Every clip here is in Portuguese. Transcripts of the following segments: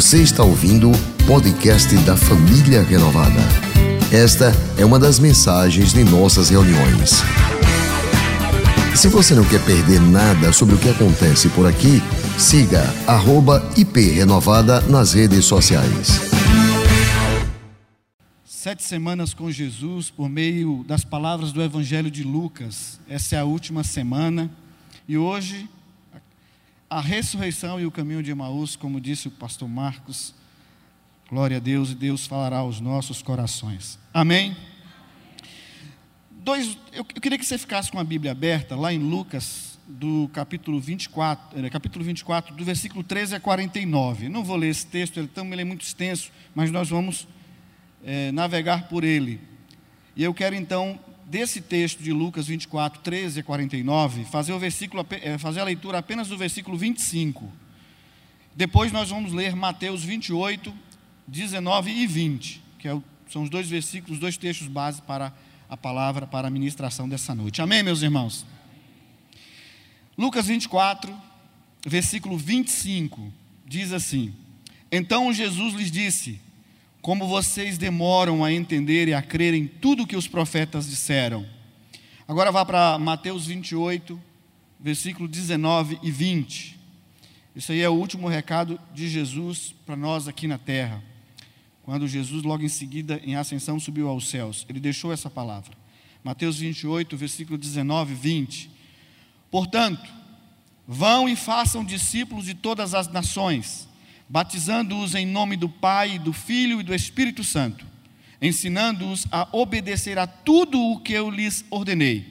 Você está ouvindo o podcast da Família Renovada. Esta é uma das mensagens de nossas reuniões. Se você não quer perder nada sobre o que acontece por aqui, siga @iprenovada nas redes sociais. Sete semanas com Jesus por meio das palavras do Evangelho de Lucas. Essa é a última semana. E hoje, a ressurreição e o caminho de Emaús, como disse o pastor Marcos. Glória a Deus e Deus falará aos nossos corações. Amém? Dois, eu, eu queria que você ficasse com a Bíblia aberta, lá em Lucas, do capítulo 24, eh, capítulo 24, do versículo 13 a 49. Não vou ler esse texto, ele, também ele é muito extenso, mas nós vamos é, navegar por ele. E eu quero então, desse texto de Lucas 24, 13 a 49, fazer, o versículo, é, fazer a leitura apenas do versículo 25. Depois nós vamos ler Mateus 28, 19 e 20, que é são os dois versículos, os dois textos base para a palavra, para a ministração dessa noite. Amém, meus irmãos? Lucas 24, versículo 25, diz assim: Então Jesus lhes disse: como vocês demoram a entender e a crer em tudo que os profetas disseram. Agora vá para Mateus 28, versículo 19 e 20. Isso aí é o último recado de Jesus para nós aqui na terra. Quando Jesus, logo em seguida, em ascensão, subiu aos céus, ele deixou essa palavra. Mateus 28, versículo 19 e 20. Portanto, vão e façam discípulos de todas as nações batizando-os em nome do Pai, do Filho e do Espírito Santo, ensinando-os a obedecer a tudo o que eu lhes ordenei.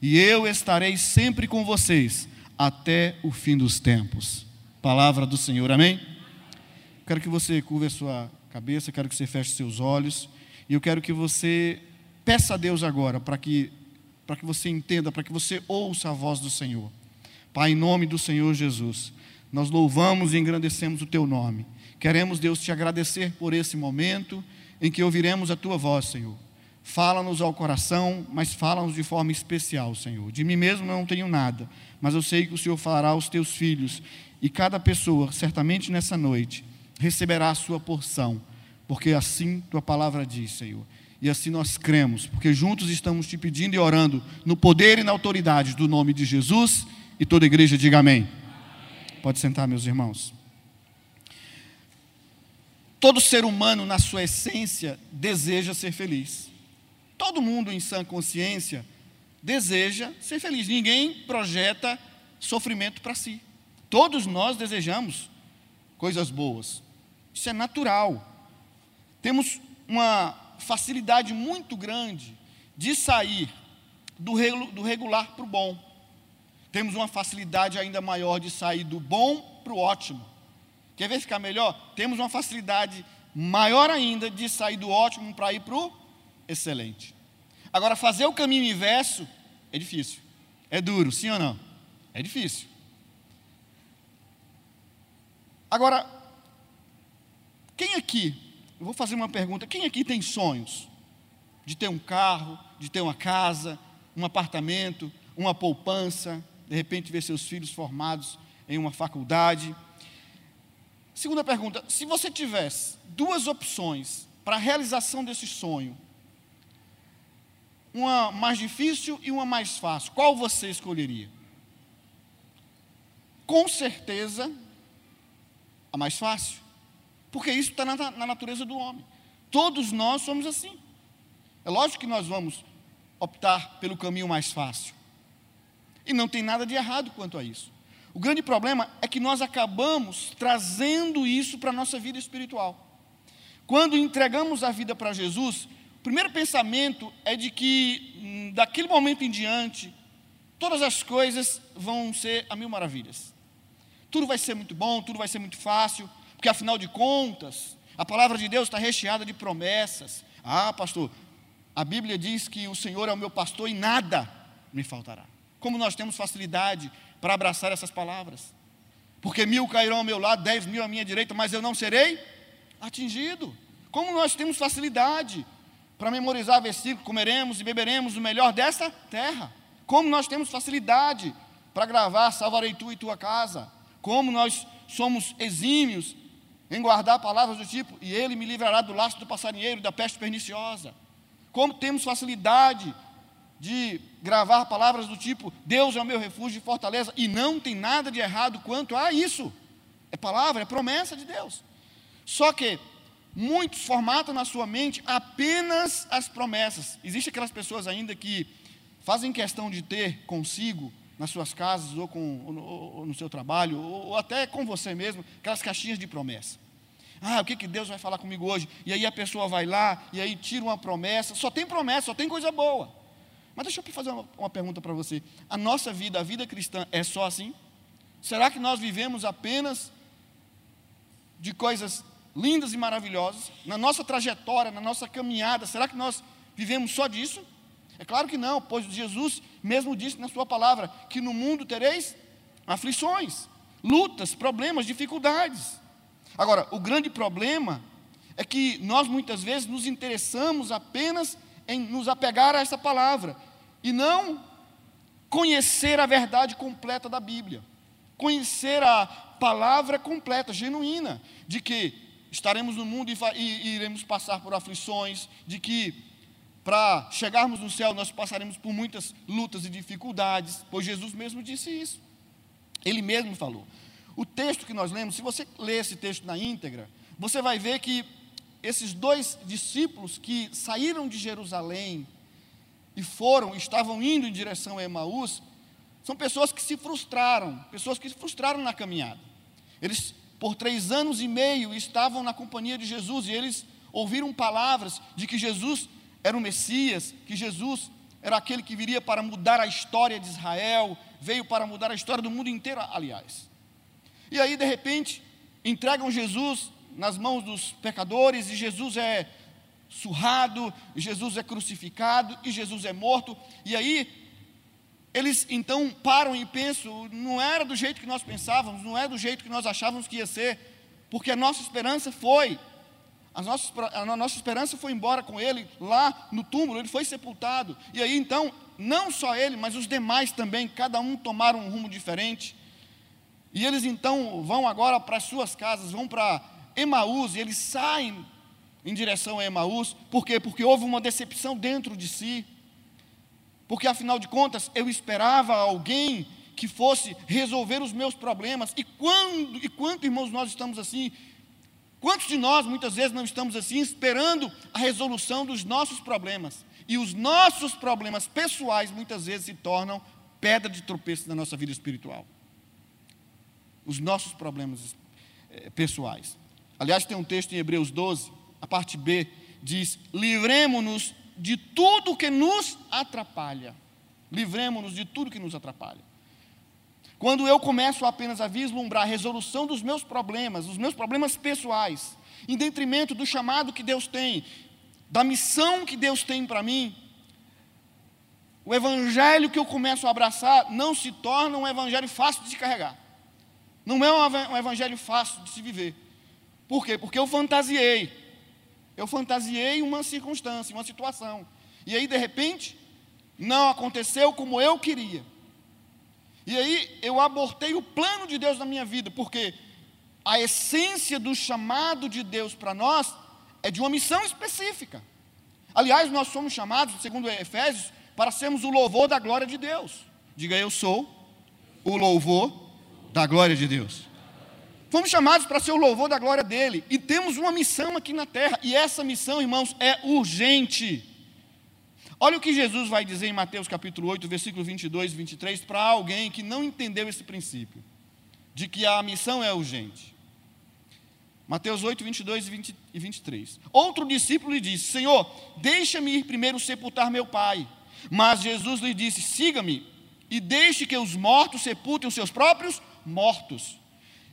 E eu estarei sempre com vocês até o fim dos tempos. Palavra do Senhor, amém? Quero que você curva a sua cabeça, quero que você feche seus olhos, e eu quero que você peça a Deus agora para que para que você entenda, para que você ouça a voz do Senhor. Pai, em nome do Senhor Jesus, nós louvamos e engrandecemos o teu nome. Queremos, Deus, te agradecer por esse momento em que ouviremos a tua voz, Senhor. Fala-nos ao coração, mas fala-nos de forma especial, Senhor. De mim mesmo não tenho nada, mas eu sei que o Senhor falará aos teus filhos, e cada pessoa, certamente nessa noite, receberá a sua porção, porque assim tua palavra diz, Senhor. E assim nós cremos, porque juntos estamos te pedindo e orando no poder e na autoridade do nome de Jesus, e toda igreja diga amém. Pode sentar, meus irmãos. Todo ser humano, na sua essência, deseja ser feliz. Todo mundo em sã consciência deseja ser feliz. Ninguém projeta sofrimento para si. Todos nós desejamos coisas boas. Isso é natural. Temos uma facilidade muito grande de sair do regular para o bom temos uma facilidade ainda maior de sair do bom para o ótimo. Quer ver ficar melhor? Temos uma facilidade maior ainda de sair do ótimo para ir para o excelente. Agora, fazer o caminho inverso é difícil. É duro, sim ou não? É difícil. Agora, quem aqui, eu vou fazer uma pergunta: quem aqui tem sonhos de ter um carro, de ter uma casa, um apartamento, uma poupança, de repente ver seus filhos formados em uma faculdade. Segunda pergunta: se você tivesse duas opções para a realização desse sonho, uma mais difícil e uma mais fácil, qual você escolheria? Com certeza, a mais fácil, porque isso está na, na natureza do homem. Todos nós somos assim. É lógico que nós vamos optar pelo caminho mais fácil. E não tem nada de errado quanto a isso. O grande problema é que nós acabamos trazendo isso para a nossa vida espiritual. Quando entregamos a vida para Jesus, o primeiro pensamento é de que, hum, daquele momento em diante, todas as coisas vão ser a mil maravilhas. Tudo vai ser muito bom, tudo vai ser muito fácil, porque afinal de contas, a palavra de Deus está recheada de promessas. Ah, pastor, a Bíblia diz que o Senhor é o meu pastor e nada me faltará. Como nós temos facilidade para abraçar essas palavras. Porque mil cairão ao meu lado, dez mil à minha direita, mas eu não serei atingido. Como nós temos facilidade para memorizar versículo, comeremos e beberemos o melhor desta terra. Como nós temos facilidade para gravar salvarei tu e tua casa. Como nós somos exímios em guardar palavras do tipo, e ele me livrará do laço do passarinheiro, da peste perniciosa. Como temos facilidade de gravar palavras do tipo, Deus é o meu refúgio e fortaleza, e não tem nada de errado quanto a isso. É palavra, é promessa de Deus. Só que muitos formatam na sua mente apenas as promessas. Existem aquelas pessoas ainda que fazem questão de ter consigo nas suas casas ou, com, ou, no, ou no, seu trabalho, ou, ou, até com você mesmo, aquelas caixinhas de promessa. Ah, o que, que Deus vai falar comigo hoje? E aí a pessoa vai lá, e aí tira uma promessa, só tem promessa, só tem coisa boa. Mas deixa eu fazer uma, uma pergunta para você. A nossa vida, a vida cristã, é só assim? Será que nós vivemos apenas de coisas lindas e maravilhosas? Na nossa trajetória, na nossa caminhada, será que nós vivemos só disso? É claro que não, pois Jesus mesmo disse na sua palavra que no mundo tereis aflições, lutas, problemas, dificuldades. Agora, o grande problema é que nós muitas vezes nos interessamos apenas em nos apegar a essa palavra e não conhecer a verdade completa da Bíblia, conhecer a palavra completa, genuína, de que estaremos no mundo e, e iremos passar por aflições, de que para chegarmos no céu, nós passaremos por muitas lutas e dificuldades, pois Jesus mesmo disse isso. Ele mesmo falou. O texto que nós lemos, se você ler esse texto na íntegra, você vai ver que esses dois discípulos que saíram de Jerusalém e foram, estavam indo em direção a Emaús, são pessoas que se frustraram, pessoas que se frustraram na caminhada. Eles, por três anos e meio, estavam na companhia de Jesus e eles ouviram palavras de que Jesus era o Messias, que Jesus era aquele que viria para mudar a história de Israel, veio para mudar a história do mundo inteiro, aliás. E aí, de repente, entregam Jesus nas mãos dos pecadores, e Jesus é surrado, Jesus é crucificado, e Jesus é morto, e aí eles então param e pensam, não era do jeito que nós pensávamos, não é do jeito que nós achávamos que ia ser, porque a nossa esperança foi a nossa, a nossa esperança foi embora com ele lá no túmulo, ele foi sepultado. E aí então, não só ele, mas os demais também, cada um tomaram um rumo diferente. E eles então vão agora para as suas casas, vão para Emaús, e eles saem em direção a Emaús, por quê? Porque houve uma decepção dentro de si. Porque afinal de contas, eu esperava alguém que fosse resolver os meus problemas. E quando e quanto, irmãos, nós estamos assim, Quantos de nós muitas vezes não estamos assim esperando a resolução dos nossos problemas? E os nossos problemas pessoais muitas vezes se tornam pedra de tropeço na nossa vida espiritual. Os nossos problemas eh, pessoais. Aliás, tem um texto em Hebreus 12, a parte B, diz: livremos-nos de tudo que nos atrapalha. Livremos-nos de tudo que nos atrapalha. Quando eu começo apenas a vislumbrar a resolução dos meus problemas, os meus problemas pessoais, em detrimento do chamado que Deus tem, da missão que Deus tem para mim, o evangelho que eu começo a abraçar não se torna um evangelho fácil de se carregar. Não é um evangelho fácil de se viver. Por quê? Porque eu fantasiei. Eu fantasiei uma circunstância, uma situação. E aí, de repente, não aconteceu como eu queria. E aí eu abortei o plano de Deus na minha vida, porque a essência do chamado de Deus para nós é de uma missão específica. Aliás, nós somos chamados, segundo Efésios, para sermos o louvor da glória de Deus. Diga eu sou o louvor da glória de Deus. Fomos chamados para ser o louvor da glória dele e temos uma missão aqui na terra, e essa missão, irmãos, é urgente. Olha o que Jesus vai dizer em Mateus capítulo 8, versículo 22 e 23, para alguém que não entendeu esse princípio, de que a missão é urgente. Mateus 8, 22 e 23. Outro discípulo lhe disse: Senhor, deixa-me ir primeiro sepultar meu pai. Mas Jesus lhe disse: Siga-me e deixe que os mortos sepultem os seus próprios mortos.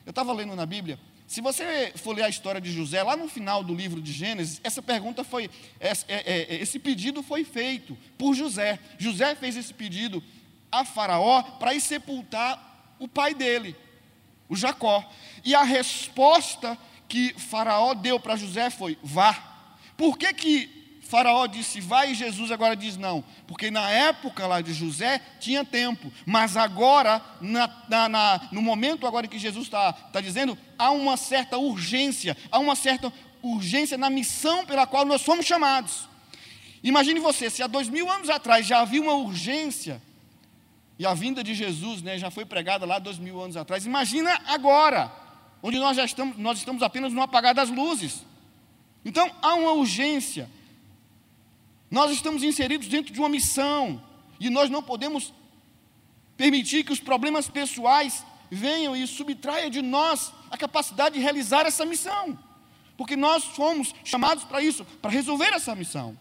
Eu estava lendo na Bíblia se você for ler a história de José, lá no final do livro de Gênesis, essa pergunta foi, é, é, esse pedido foi feito por José. José fez esse pedido a Faraó para ir sepultar o pai dele, o Jacó. E a resposta que Faraó deu para José foi: vá. Por que, que Faraó disse vai e Jesus agora diz não, porque na época lá de José tinha tempo, mas agora, na, na, na, no momento agora que Jesus está tá dizendo, há uma certa urgência, há uma certa urgência na missão pela qual nós fomos chamados. Imagine você, se há dois mil anos atrás já havia uma urgência, e a vinda de Jesus né, já foi pregada lá dois mil anos atrás, imagina agora, onde nós já estamos, nós estamos apenas no apagar das luzes. Então há uma urgência. Nós estamos inseridos dentro de uma missão e nós não podemos permitir que os problemas pessoais venham e subtraiam de nós a capacidade de realizar essa missão. Porque nós fomos chamados para isso, para resolver essa missão.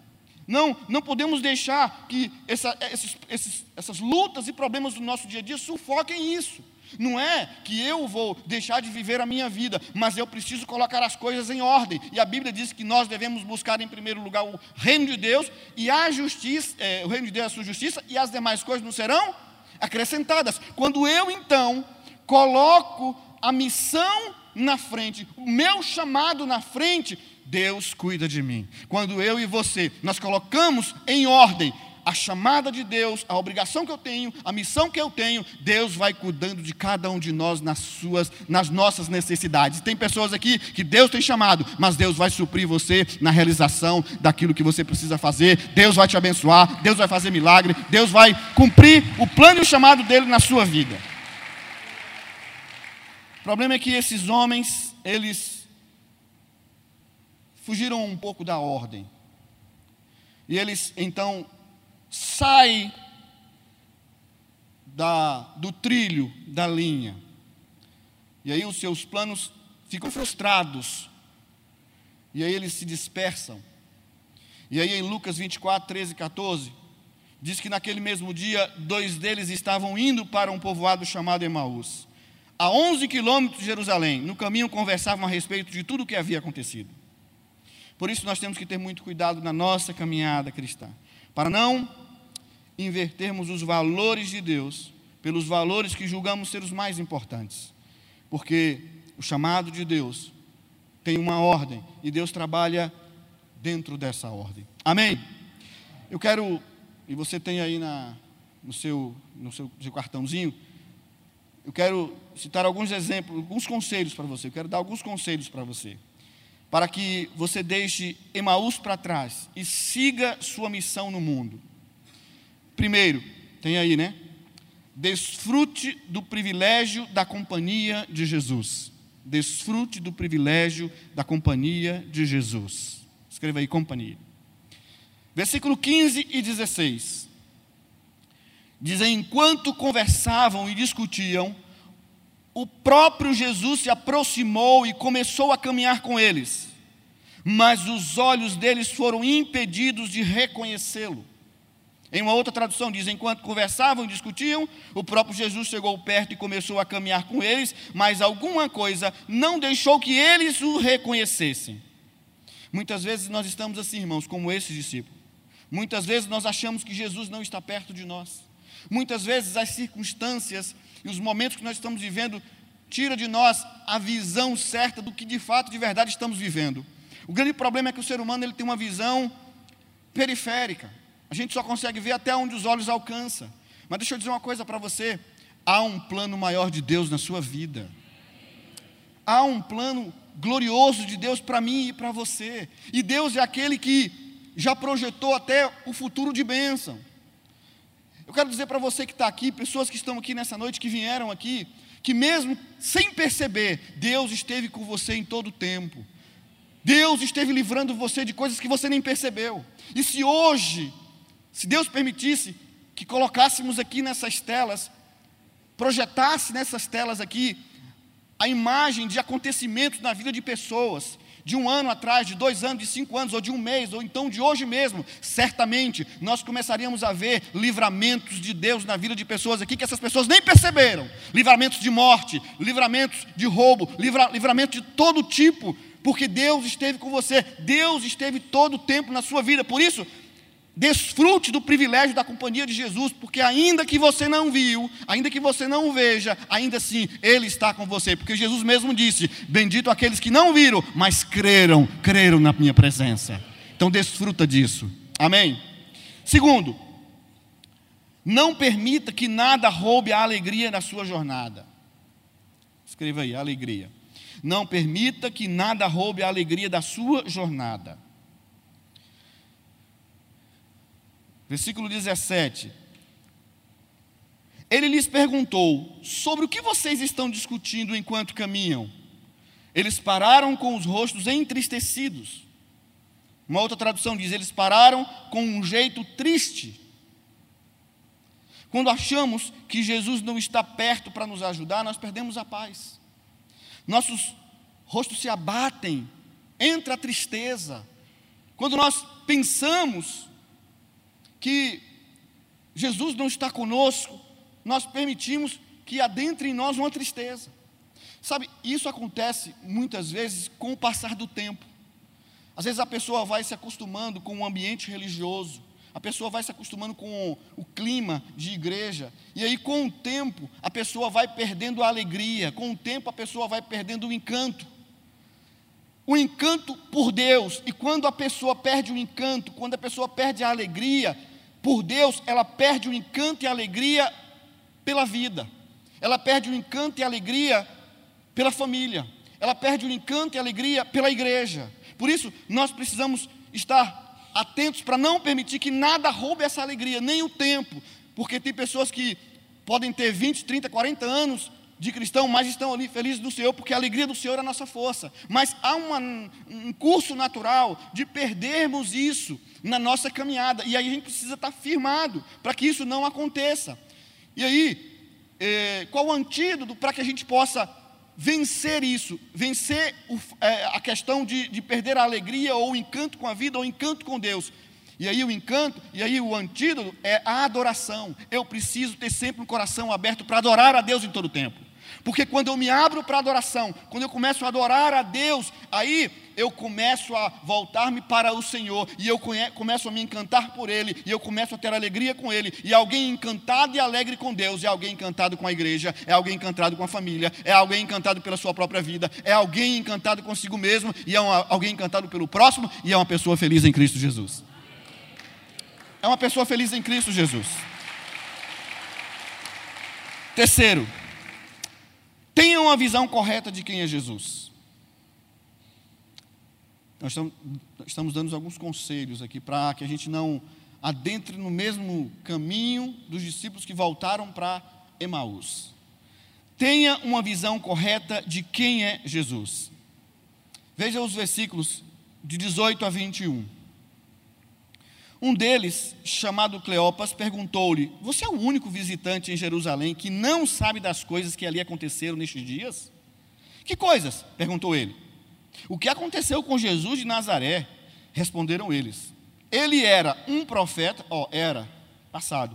Não, não podemos deixar que essa, esses, esses, essas lutas e problemas do nosso dia a dia sufoquem isso. Não é que eu vou deixar de viver a minha vida, mas eu preciso colocar as coisas em ordem. E a Bíblia diz que nós devemos buscar em primeiro lugar o reino de Deus e a justiça, é, o reino de Deus, a sua justiça, e as demais coisas não serão acrescentadas. Quando eu então coloco a missão na frente, o meu chamado na frente, Deus cuida de mim. Quando eu e você nós colocamos em ordem a chamada de Deus, a obrigação que eu tenho, a missão que eu tenho, Deus vai cuidando de cada um de nós nas suas, nas nossas necessidades. Tem pessoas aqui que Deus tem chamado, mas Deus vai suprir você na realização daquilo que você precisa fazer. Deus vai te abençoar, Deus vai fazer milagre, Deus vai cumprir o plano e o chamado dele na sua vida. O problema é que esses homens, eles fugiram um pouco da ordem. E eles então sai da, do trilho, da linha. E aí os seus planos ficam frustrados. E aí eles se dispersam. E aí em Lucas 24, 13 e 14, diz que naquele mesmo dia, dois deles estavam indo para um povoado chamado Emaús. A 11 quilômetros de Jerusalém, no caminho conversavam a respeito de tudo o que havia acontecido. Por isso nós temos que ter muito cuidado na nossa caminhada cristã, para não invertermos os valores de Deus pelos valores que julgamos ser os mais importantes. Porque o chamado de Deus tem uma ordem e Deus trabalha dentro dessa ordem. Amém? Eu quero, e você tem aí na, no, seu, no seu, seu cartãozinho, eu quero citar alguns exemplos, alguns conselhos para você. Eu quero dar alguns conselhos para você. Para que você deixe Emaús para trás e siga sua missão no mundo. Primeiro, tem aí, né? Desfrute do privilégio da companhia de Jesus. Desfrute do privilégio da companhia de Jesus. Escreva aí, companhia. Versículo 15 e 16. Dizem: Enquanto conversavam e discutiam, o próprio Jesus se aproximou e começou a caminhar com eles, mas os olhos deles foram impedidos de reconhecê-lo. Em uma outra tradução diz: enquanto conversavam e discutiam, o próprio Jesus chegou perto e começou a caminhar com eles, mas alguma coisa não deixou que eles o reconhecessem. Muitas vezes nós estamos assim, irmãos, como esses discípulos. Muitas vezes nós achamos que Jesus não está perto de nós. Muitas vezes as circunstâncias e os momentos que nós estamos vivendo tira de nós a visão certa do que de fato, de verdade estamos vivendo. O grande problema é que o ser humano ele tem uma visão periférica. A gente só consegue ver até onde os olhos alcançam. Mas deixa eu dizer uma coisa para você: há um plano maior de Deus na sua vida. Há um plano glorioso de Deus para mim e para você. E Deus é aquele que já projetou até o futuro de bênção. Eu quero dizer para você que está aqui, pessoas que estão aqui nessa noite, que vieram aqui, que mesmo sem perceber, Deus esteve com você em todo o tempo. Deus esteve livrando você de coisas que você nem percebeu. E se hoje se Deus permitisse que colocássemos aqui nessas telas, projetasse nessas telas aqui a imagem de acontecimentos na vida de pessoas, de um ano atrás, de dois anos, de cinco anos, ou de um mês, ou então de hoje mesmo, certamente nós começaríamos a ver livramentos de Deus na vida de pessoas aqui que essas pessoas nem perceberam. Livramentos de morte, livramentos de roubo, livra, livramento de todo tipo, porque Deus esteve com você, Deus esteve todo o tempo na sua vida, por isso, Desfrute do privilégio da companhia de Jesus, porque ainda que você não viu, ainda que você não veja, ainda assim Ele está com você, porque Jesus mesmo disse: Bendito aqueles que não viram, mas creram, creram na minha presença. Então desfruta disso. Amém? Segundo, não permita que nada roube a alegria da sua jornada. Escreva aí, alegria. Não permita que nada roube a alegria da sua jornada. Versículo 17. Ele lhes perguntou: Sobre o que vocês estão discutindo enquanto caminham? Eles pararam com os rostos entristecidos. Uma outra tradução diz: Eles pararam com um jeito triste. Quando achamos que Jesus não está perto para nos ajudar, nós perdemos a paz. Nossos rostos se abatem, entra a tristeza. Quando nós pensamos que Jesus não está conosco, nós permitimos que adentre em nós uma tristeza. Sabe, isso acontece muitas vezes com o passar do tempo. Às vezes a pessoa vai se acostumando com o ambiente religioso, a pessoa vai se acostumando com o clima de igreja, e aí com o tempo a pessoa vai perdendo a alegria, com o tempo a pessoa vai perdendo o encanto. O encanto por Deus, e quando a pessoa perde o encanto, quando a pessoa perde a alegria por Deus, ela perde o encanto e a alegria pela vida, ela perde o encanto e a alegria pela família, ela perde o encanto e a alegria pela igreja. Por isso, nós precisamos estar atentos para não permitir que nada roube essa alegria, nem o tempo, porque tem pessoas que podem ter 20, 30, 40 anos de cristão, mas estão ali felizes do Senhor, porque a alegria do Senhor é a nossa força. Mas há uma, um curso natural de perdermos isso na nossa caminhada, e aí a gente precisa estar firmado para que isso não aconteça. E aí, é, qual o antídoto para que a gente possa vencer isso, vencer o, é, a questão de, de perder a alegria ou o encanto com a vida ou o encanto com Deus? E aí o encanto, e aí o antídoto é a adoração. Eu preciso ter sempre um coração aberto para adorar a Deus em todo o tempo. Porque quando eu me abro para adoração, quando eu começo a adorar a Deus, aí eu começo a voltar-me para o Senhor, e eu começo a me encantar por Ele, e eu começo a ter alegria com Ele. E alguém encantado e alegre com Deus é alguém encantado com a igreja, é alguém encantado com a família, é alguém encantado pela sua própria vida, é alguém encantado consigo mesmo, e é uma, alguém encantado pelo próximo, e é uma pessoa feliz em Cristo Jesus. É uma pessoa feliz em Cristo Jesus. Terceiro, tenha uma visão correta de quem é Jesus. Nós estamos, estamos dando alguns conselhos aqui para que a gente não adentre no mesmo caminho dos discípulos que voltaram para Emaús. Tenha uma visão correta de quem é Jesus. Veja os versículos de 18 a 21. Um deles, chamado Cleopas, perguntou-lhe: Você é o único visitante em Jerusalém que não sabe das coisas que ali aconteceram nestes dias? Que coisas? perguntou ele. O que aconteceu com Jesus de Nazaré? Responderam eles. Ele era um profeta, ó, era, passado.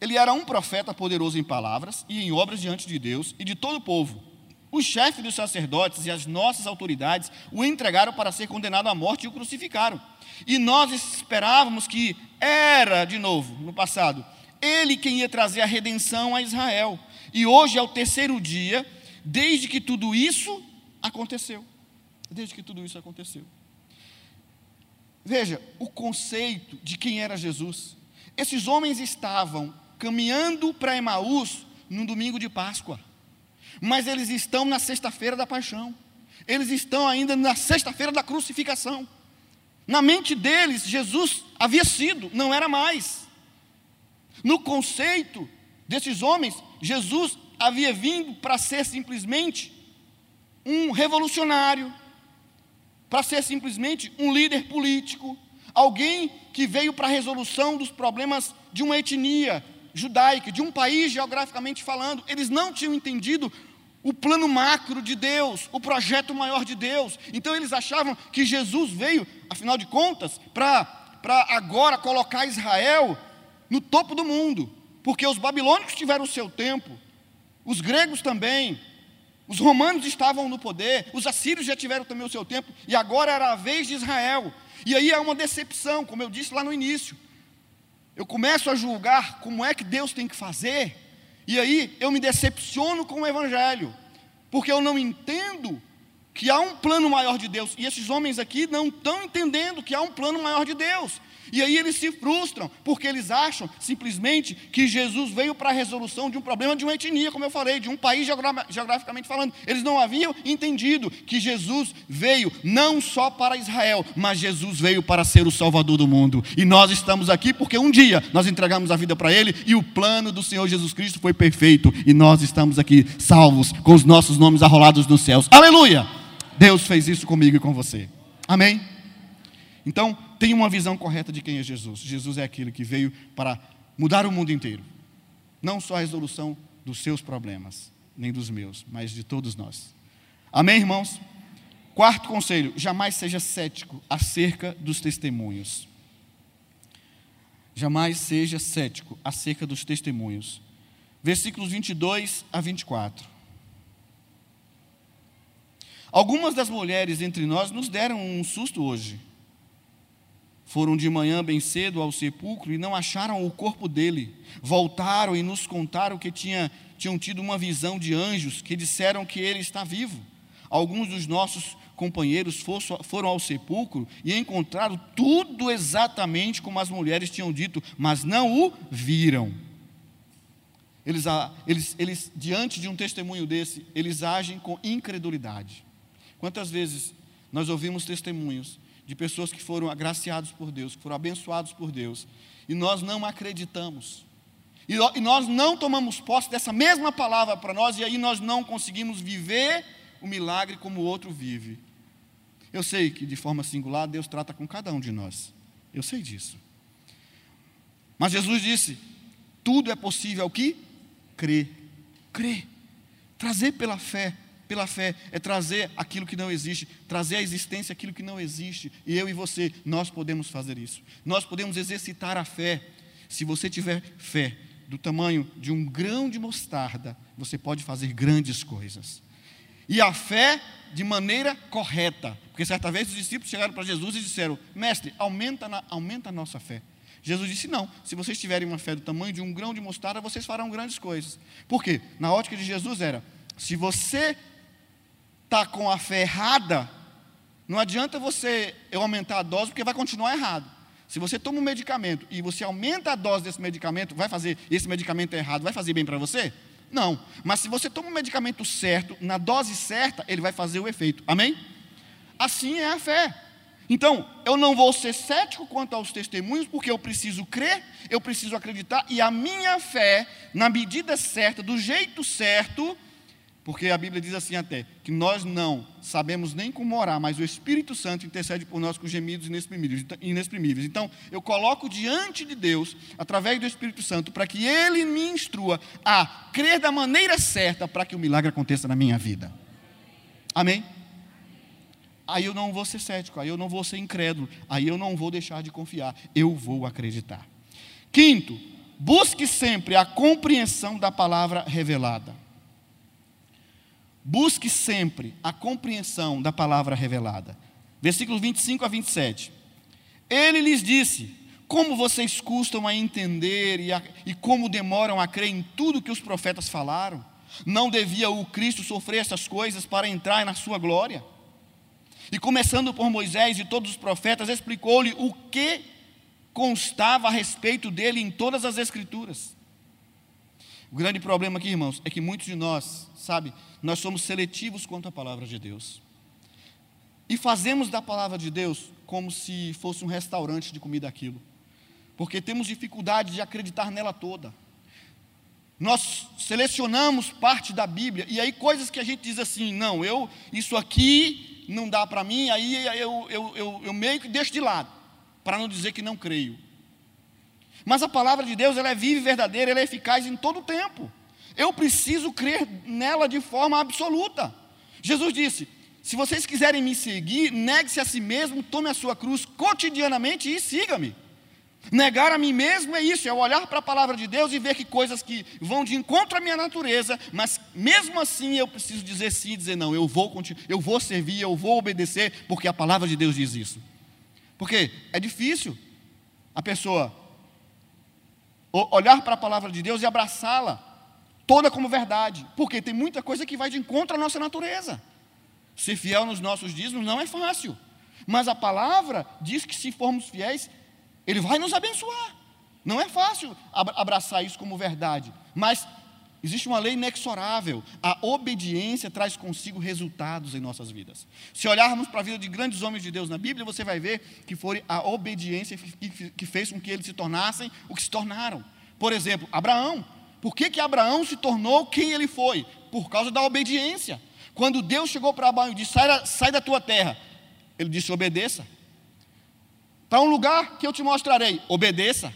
Ele era um profeta poderoso em palavras e em obras diante de Deus e de todo o povo. Os chefes dos sacerdotes e as nossas autoridades o entregaram para ser condenado à morte e o crucificaram. E nós esperávamos que era, de novo, no passado, ele quem ia trazer a redenção a Israel. E hoje é o terceiro dia desde que tudo isso aconteceu. Desde que tudo isso aconteceu. Veja o conceito de quem era Jesus. Esses homens estavam caminhando para Emaús no domingo de Páscoa, mas eles estão na sexta-feira da paixão, eles estão ainda na sexta-feira da crucificação. Na mente deles, Jesus havia sido, não era mais. No conceito desses homens, Jesus havia vindo para ser simplesmente um revolucionário, para ser simplesmente um líder político, alguém que veio para a resolução dos problemas de uma etnia judaica, de um país geograficamente falando. Eles não tinham entendido o plano macro de Deus, o projeto maior de Deus. Então eles achavam que Jesus veio, afinal de contas, para agora colocar Israel no topo do mundo, porque os babilônicos tiveram o seu tempo, os gregos também, os romanos estavam no poder, os assírios já tiveram também o seu tempo, e agora era a vez de Israel. E aí é uma decepção, como eu disse lá no início. Eu começo a julgar como é que Deus tem que fazer, e aí eu me decepciono com o Evangelho, porque eu não entendo que há um plano maior de Deus. E esses homens aqui não estão entendendo que há um plano maior de Deus. E aí eles se frustram, porque eles acham simplesmente que Jesus veio para a resolução de um problema de uma etnia, como eu falei, de um país geograficamente falando. Eles não haviam entendido que Jesus veio não só para Israel, mas Jesus veio para ser o Salvador do mundo. E nós estamos aqui porque um dia nós entregamos a vida para Ele e o plano do Senhor Jesus Cristo foi perfeito. E nós estamos aqui salvos, com os nossos nomes arrolados nos céus. Aleluia! Deus fez isso comigo e com você. Amém? Então, tenha uma visão correta de quem é Jesus. Jesus é aquele que veio para mudar o mundo inteiro. Não só a resolução dos seus problemas, nem dos meus, mas de todos nós. Amém, irmãos? Quarto conselho: jamais seja cético acerca dos testemunhos. Jamais seja cético acerca dos testemunhos. Versículos 22 a 24. Algumas das mulheres entre nós nos deram um susto hoje. Foram de manhã bem cedo ao sepulcro e não acharam o corpo dele. Voltaram e nos contaram que tinha, tinham tido uma visão de anjos que disseram que ele está vivo. Alguns dos nossos companheiros foram ao sepulcro e encontraram tudo exatamente como as mulheres tinham dito, mas não o viram. Eles, eles, eles, diante de um testemunho desse, eles agem com incredulidade. Quantas vezes nós ouvimos testemunhos de pessoas que foram agraciados por Deus, que foram abençoados por Deus, e nós não acreditamos. E nós não tomamos posse dessa mesma palavra para nós, e aí nós não conseguimos viver o milagre como o outro vive. Eu sei que de forma singular Deus trata com cada um de nós. Eu sei disso. Mas Jesus disse: tudo é possível que crê. Crê. Trazer pela fé pela fé é trazer aquilo que não existe, trazer à existência aquilo que não existe. E eu e você, nós podemos fazer isso. Nós podemos exercitar a fé. Se você tiver fé do tamanho de um grão de mostarda, você pode fazer grandes coisas. E a fé de maneira correta. Porque certa vez os discípulos chegaram para Jesus e disseram: Mestre, aumenta, na, aumenta a nossa fé. Jesus disse: Não, se vocês tiverem uma fé do tamanho de um grão de mostarda, vocês farão grandes coisas. Por quê? Na ótica de Jesus era: se você está com a fé errada, não adianta você aumentar a dose, porque vai continuar errado. Se você toma um medicamento e você aumenta a dose desse medicamento, vai fazer esse medicamento errado, vai fazer bem para você? Não. Mas se você toma um medicamento certo, na dose certa, ele vai fazer o efeito. Amém? Assim é a fé. Então, eu não vou ser cético quanto aos testemunhos, porque eu preciso crer, eu preciso acreditar, e a minha fé, na medida certa, do jeito certo, porque a Bíblia diz assim até, que nós não sabemos nem como orar, mas o Espírito Santo intercede por nós com gemidos inexprimíveis. Então, eu coloco diante de Deus, através do Espírito Santo, para que Ele me instrua a crer da maneira certa para que o milagre aconteça na minha vida. Amém? Aí eu não vou ser cético, aí eu não vou ser incrédulo, aí eu não vou deixar de confiar, eu vou acreditar. Quinto, busque sempre a compreensão da palavra revelada. Busque sempre a compreensão da palavra revelada. Versículos 25 a 27. Ele lhes disse: Como vocês custam a entender e, a, e como demoram a crer em tudo que os profetas falaram? Não devia o Cristo sofrer essas coisas para entrar na sua glória? E começando por Moisés e todos os profetas, explicou-lhe o que constava a respeito dele em todas as Escrituras. O grande problema aqui, irmãos, é que muitos de nós, sabe, nós somos seletivos quanto à palavra de Deus. E fazemos da palavra de Deus como se fosse um restaurante de comida aquilo. Porque temos dificuldade de acreditar nela toda. Nós selecionamos parte da Bíblia e aí coisas que a gente diz assim, não, eu isso aqui não dá para mim, aí eu, eu, eu, eu meio que deixo de lado, para não dizer que não creio. Mas a palavra de Deus, ela é viva e verdadeira, ela é eficaz em todo o tempo. Eu preciso crer nela de forma absoluta. Jesus disse: se vocês quiserem me seguir, negue-se a si mesmo, tome a sua cruz cotidianamente e siga-me. Negar a mim mesmo é isso, é olhar para a palavra de Deus e ver que coisas que vão de encontro à minha natureza, mas mesmo assim eu preciso dizer sim e dizer não, eu vou, eu vou servir, eu vou obedecer, porque a palavra de Deus diz isso. Porque é difícil a pessoa olhar para a palavra de Deus e abraçá-la toda como verdade, porque tem muita coisa que vai de encontro à nossa natureza. Ser fiel nos nossos dízimos não é fácil. Mas a palavra diz que se formos fiéis, Ele vai nos abençoar. Não é fácil abraçar isso como verdade. Mas existe uma lei inexorável. A obediência traz consigo resultados em nossas vidas. Se olharmos para a vida de grandes homens de Deus na Bíblia, você vai ver que foi a obediência que fez com que eles se tornassem o que se tornaram. Por exemplo, Abraão. Por que, que Abraão se tornou quem ele foi? Por causa da obediência. Quando Deus chegou para Abraão e disse: sai, sai da tua terra, ele disse: obedeça. Para um lugar que eu te mostrarei, obedeça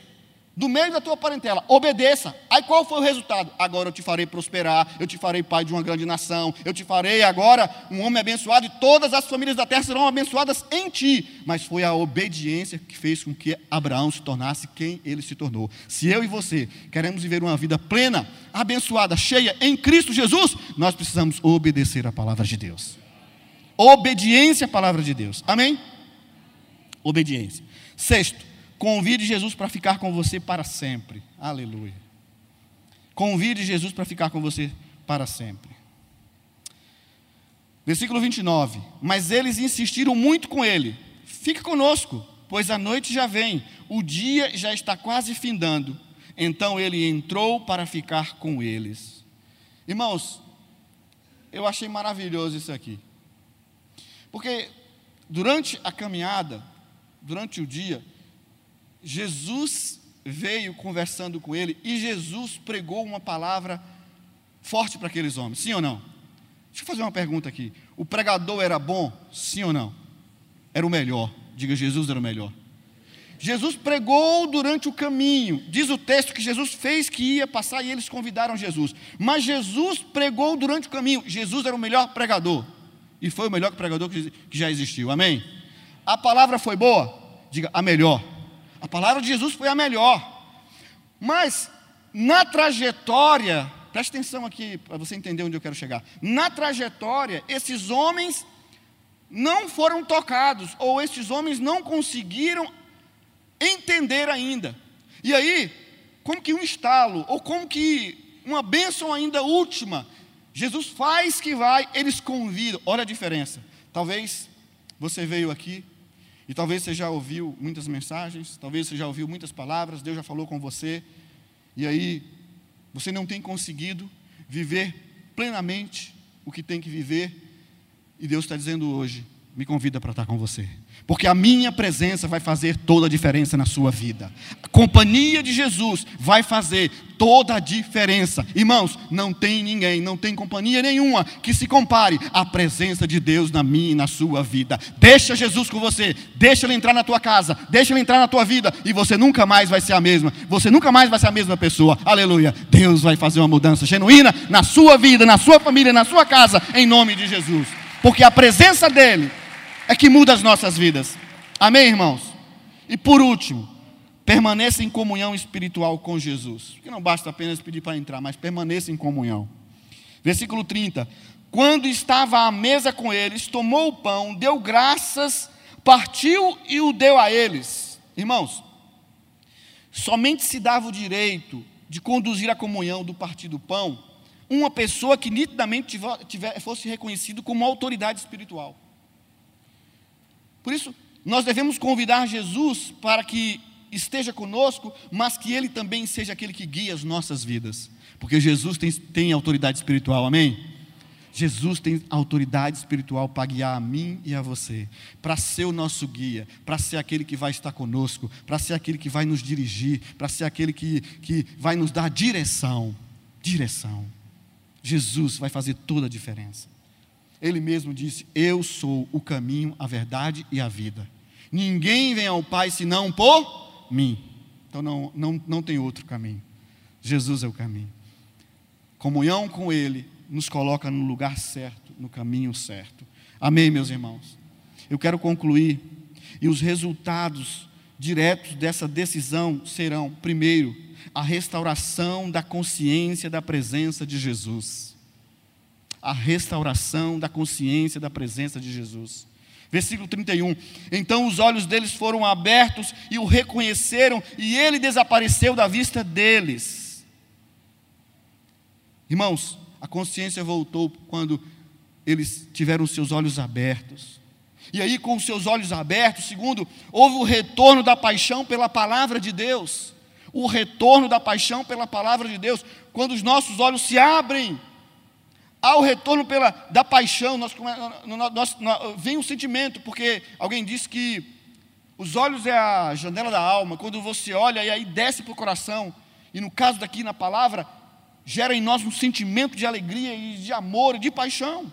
do meio da tua parentela, obedeça. Aí qual foi o resultado? Agora eu te farei prosperar, eu te farei pai de uma grande nação, eu te farei agora um homem abençoado e todas as famílias da terra serão abençoadas em ti. Mas foi a obediência que fez com que Abraão se tornasse quem ele se tornou. Se eu e você queremos viver uma vida plena, abençoada, cheia em Cristo Jesus, nós precisamos obedecer a palavra de Deus. Obediência à palavra de Deus. Amém? Obediência. Sexto, Convide Jesus para ficar com você para sempre. Aleluia. Convide Jesus para ficar com você para sempre. Versículo 29. Mas eles insistiram muito com ele: Fique conosco, pois a noite já vem, o dia já está quase findando. Então ele entrou para ficar com eles. Irmãos, eu achei maravilhoso isso aqui. Porque durante a caminhada, durante o dia, Jesus veio conversando com ele e Jesus pregou uma palavra forte para aqueles homens, sim ou não? Deixa eu fazer uma pergunta aqui. O pregador era bom, sim ou não? Era o melhor. Diga, Jesus era o melhor. Jesus pregou durante o caminho. Diz o texto que Jesus fez que ia passar e eles convidaram Jesus. Mas Jesus pregou durante o caminho. Jesus era o melhor pregador. E foi o melhor pregador que já existiu. Amém? A palavra foi boa? Diga, a melhor. A palavra de Jesus foi a melhor. Mas na trajetória, preste atenção aqui para você entender onde eu quero chegar. Na trajetória, esses homens não foram tocados, ou esses homens não conseguiram entender ainda. E aí, como que um estalo, ou como que uma bênção ainda última, Jesus faz que vai, eles convidam. Olha a diferença. Talvez você veio aqui e talvez você já ouviu muitas mensagens, talvez você já ouviu muitas palavras, Deus já falou com você, e aí você não tem conseguido viver plenamente o que tem que viver, e Deus está dizendo hoje: me convida para estar com você. Porque a minha presença vai fazer toda a diferença na sua vida. A companhia de Jesus vai fazer toda a diferença. Irmãos, não tem ninguém, não tem companhia nenhuma que se compare à presença de Deus na minha e na sua vida. Deixa Jesus com você, deixa ele entrar na tua casa, deixa ele entrar na tua vida e você nunca mais vai ser a mesma. Você nunca mais vai ser a mesma pessoa. Aleluia. Deus vai fazer uma mudança genuína na sua vida, na sua família, na sua casa, em nome de Jesus. Porque a presença dele é que muda as nossas vidas. Amém, irmãos? E por último, permaneça em comunhão espiritual com Jesus. Que não basta apenas pedir para entrar, mas permaneça em comunhão. Versículo 30. Quando estava à mesa com eles, tomou o pão, deu graças, partiu e o deu a eles. Irmãos, somente se dava o direito de conduzir a comunhão do partir do pão uma pessoa que nitidamente tiver, fosse reconhecido como autoridade espiritual. Por isso, nós devemos convidar Jesus para que esteja conosco, mas que Ele também seja aquele que guia as nossas vidas. Porque Jesus tem, tem autoridade espiritual, amém? Jesus tem autoridade espiritual para guiar a mim e a você, para ser o nosso guia, para ser aquele que vai estar conosco, para ser aquele que vai nos dirigir, para ser aquele que, que vai nos dar direção. Direção. Jesus vai fazer toda a diferença. Ele mesmo disse: Eu sou o caminho, a verdade e a vida. Ninguém vem ao Pai senão por mim. Então não, não, não tem outro caminho. Jesus é o caminho. Comunhão com Ele nos coloca no lugar certo, no caminho certo. Amém, meus irmãos? Eu quero concluir, e os resultados diretos dessa decisão serão, primeiro, a restauração da consciência da presença de Jesus a restauração da consciência da presença de Jesus. Versículo 31. Então os olhos deles foram abertos e o reconheceram, e ele desapareceu da vista deles. Irmãos, a consciência voltou quando eles tiveram seus olhos abertos. E aí, com os seus olhos abertos, segundo, houve o retorno da paixão pela palavra de Deus. O retorno da paixão pela palavra de Deus. Quando os nossos olhos se abrem há o retorno pela, da paixão, nós, nós, nós, vem um sentimento, porque alguém disse que os olhos é a janela da alma, quando você olha e aí desce para o coração, e no caso daqui na palavra, gera em nós um sentimento de alegria e de amor e de paixão.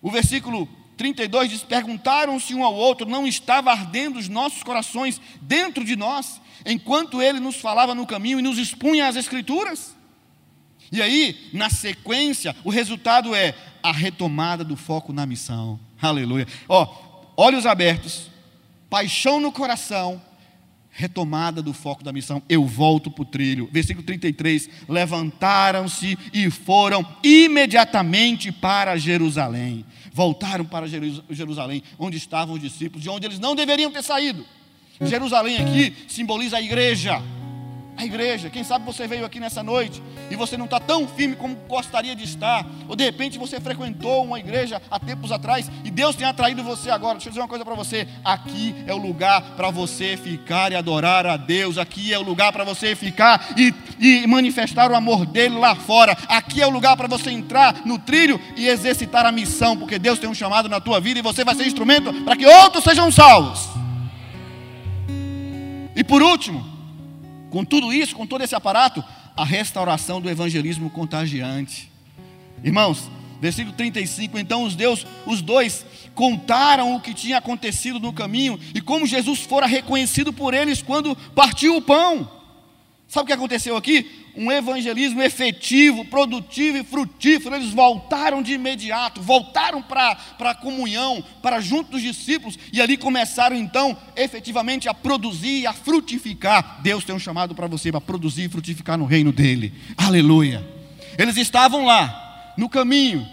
O versículo 32 diz: Perguntaram-se um ao outro, não estava ardendo os nossos corações dentro de nós, enquanto ele nos falava no caminho e nos expunha as Escrituras? E aí, na sequência, o resultado é a retomada do foco na missão. Aleluia. Ó, olhos abertos, paixão no coração, retomada do foco da missão. Eu volto para o trilho. Versículo 33: Levantaram-se e foram imediatamente para Jerusalém voltaram para Jerusalém, onde estavam os discípulos, de onde eles não deveriam ter saído. Jerusalém aqui simboliza a igreja a igreja. Quem sabe você veio aqui nessa noite e você não está tão firme como gostaria de estar, ou de repente você frequentou uma igreja há tempos atrás e Deus tem atraído você agora. Deixa eu dizer uma coisa para você: aqui é o lugar para você ficar e adorar a Deus, aqui é o lugar para você ficar e, e manifestar o amor dele lá fora, aqui é o lugar para você entrar no trilho e exercitar a missão, porque Deus tem um chamado na tua vida e você vai ser instrumento para que outros sejam salvos. E por último, com tudo isso, com todo esse aparato, a restauração do evangelismo contagiante. Irmãos, versículo 35, então os Deus, os dois contaram o que tinha acontecido no caminho e como Jesus fora reconhecido por eles quando partiu o pão. Sabe o que aconteceu aqui? Um evangelismo efetivo, produtivo e frutífero. Eles voltaram de imediato, voltaram para a comunhão, para junto dos discípulos, e ali começaram então efetivamente a produzir e a frutificar. Deus tem um chamado para você para produzir e frutificar no reino dele. Aleluia. Eles estavam lá, no caminho,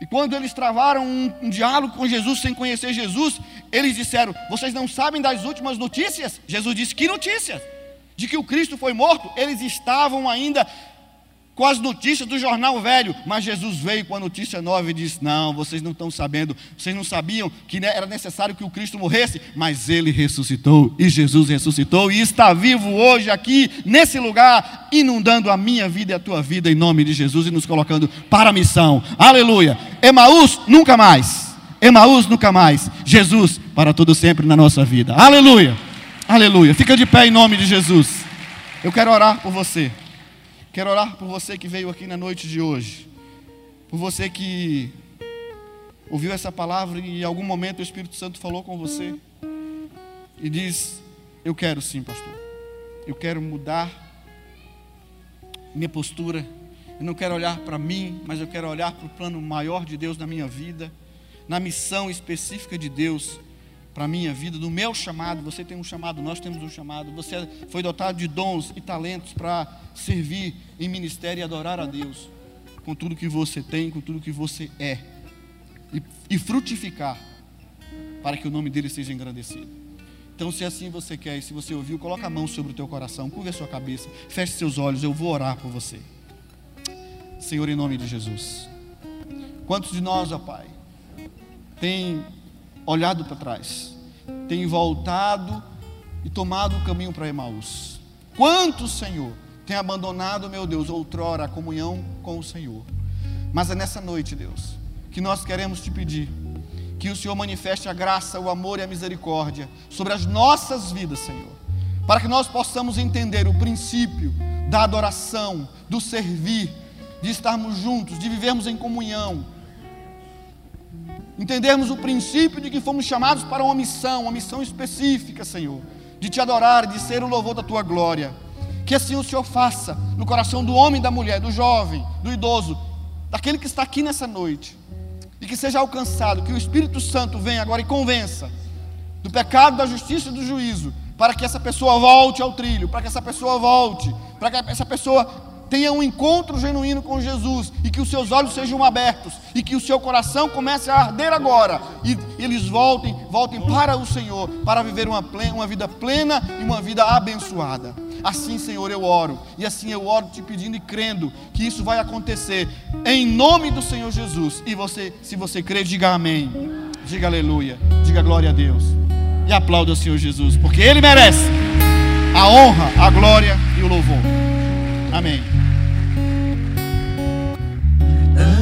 e quando eles travaram um, um, diálogo com Jesus sem conhecer Jesus, eles disseram: Vocês não sabem das últimas notícias? Jesus disse: Que notícias? De que o Cristo foi morto, eles estavam ainda com as notícias do jornal velho, mas Jesus veio com a notícia nova e disse: Não, vocês não estão sabendo, vocês não sabiam que era necessário que o Cristo morresse, mas ele ressuscitou, e Jesus ressuscitou, e está vivo hoje aqui, nesse lugar, inundando a minha vida e a tua vida, em nome de Jesus, e nos colocando para a missão, aleluia. Emaús, nunca mais, Emaús, nunca mais, Jesus, para todo sempre na nossa vida, aleluia. Aleluia. Fica de pé em nome de Jesus. Eu quero orar por você. Quero orar por você que veio aqui na noite de hoje. Por você que ouviu essa palavra e em algum momento o Espírito Santo falou com você e diz: Eu quero sim, pastor. Eu quero mudar minha postura. Eu não quero olhar para mim, mas eu quero olhar para o plano maior de Deus na minha vida, na missão específica de Deus para a minha vida, do meu chamado. Você tem um chamado, nós temos um chamado. Você foi dotado de dons e talentos para servir em ministério e adorar a Deus, com tudo que você tem, com tudo que você é, e, e frutificar, para que o nome dele seja engrandecido. Então, se assim você quer, e se você ouviu, coloca a mão sobre o teu coração, curva a sua cabeça, feche seus olhos, eu vou orar por você. Senhor, em nome de Jesus. Quantos de nós, ó Pai, tem olhado para trás, tem voltado e tomado o caminho para Emaús. Quantos, Senhor, tem abandonado, meu Deus, outrora a comunhão com o Senhor. Mas é nessa noite, Deus, que nós queremos te pedir que o Senhor manifeste a graça, o amor e a misericórdia sobre as nossas vidas, Senhor, para que nós possamos entender o princípio da adoração, do servir, de estarmos juntos, de vivermos em comunhão, entendermos o princípio de que fomos chamados para uma missão, uma missão específica, Senhor, de te adorar, de ser o louvor da tua glória. Que assim o Senhor faça no coração do homem da mulher, do jovem, do idoso, daquele que está aqui nessa noite, e que seja alcançado, que o Espírito Santo venha agora e convença do pecado, da justiça e do juízo, para que essa pessoa volte ao trilho, para que essa pessoa volte, para que essa pessoa tenha um encontro genuíno com Jesus e que os seus olhos sejam abertos e que o seu coração comece a arder agora e eles voltem, voltem para o Senhor para viver uma, plena, uma vida plena e uma vida abençoada. Assim, Senhor, eu oro e assim eu oro te pedindo e crendo que isso vai acontecer em nome do Senhor Jesus. E você, se você crê, diga amém. Diga aleluia. Diga glória a Deus. E aplauda o Senhor Jesus, porque ele merece a honra, a glória e o louvor. Amém.